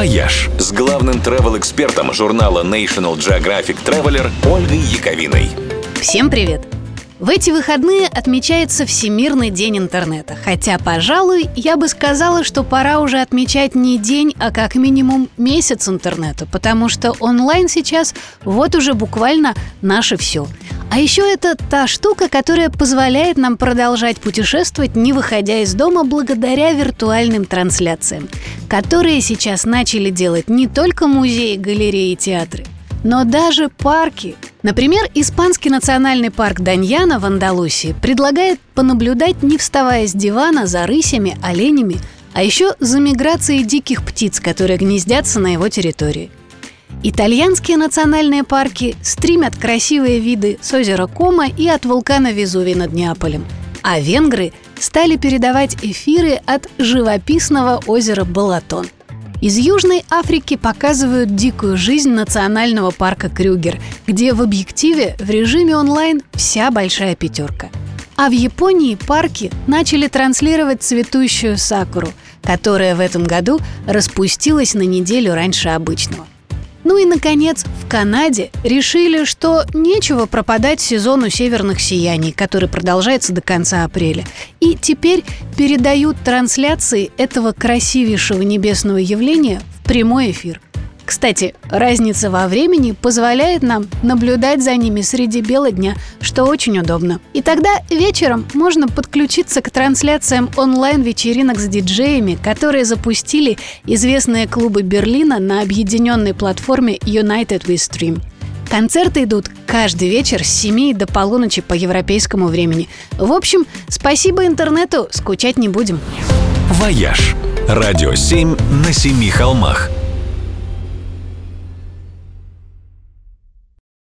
«Вояж» с главным travel-экспертом журнала National Geographic Traveler Ольгой Яковиной. Всем привет! В эти выходные отмечается Всемирный день интернета. Хотя, пожалуй, я бы сказала, что пора уже отмечать не день, а как минимум месяц интернета, потому что онлайн сейчас вот уже буквально наше все. А еще это та штука, которая позволяет нам продолжать путешествовать, не выходя из дома, благодаря виртуальным трансляциям, которые сейчас начали делать не только музеи, галереи и театры, но даже парки. Например, Испанский национальный парк Даньяна в Андалусии предлагает понаблюдать, не вставая с дивана, за рысями, оленями, а еще за миграцией диких птиц, которые гнездятся на его территории. Итальянские национальные парки стримят красивые виды с озера Кома и от вулкана Везувий над Неаполем. А венгры стали передавать эфиры от живописного озера Балатон – из Южной Африки показывают дикую жизнь национального парка Крюгер, где в объективе в режиме онлайн вся большая пятерка. А в Японии парки начали транслировать цветущую сакуру, которая в этом году распустилась на неделю раньше обычного. Ну и, наконец, в Канаде решили, что нечего пропадать сезону северных сияний, который продолжается до конца апреля. И теперь передают трансляции этого красивейшего небесного явления в прямой эфир – кстати, разница во времени позволяет нам наблюдать за ними среди бела дня, что очень удобно. И тогда вечером можно подключиться к трансляциям онлайн-вечеринок с диджеями, которые запустили известные клубы Берлина на объединенной платформе United We Stream. Концерты идут каждый вечер с 7 до полуночи по европейскому времени. В общем, спасибо интернету, скучать не будем. «Вояж» – радио 7 на семи холмах –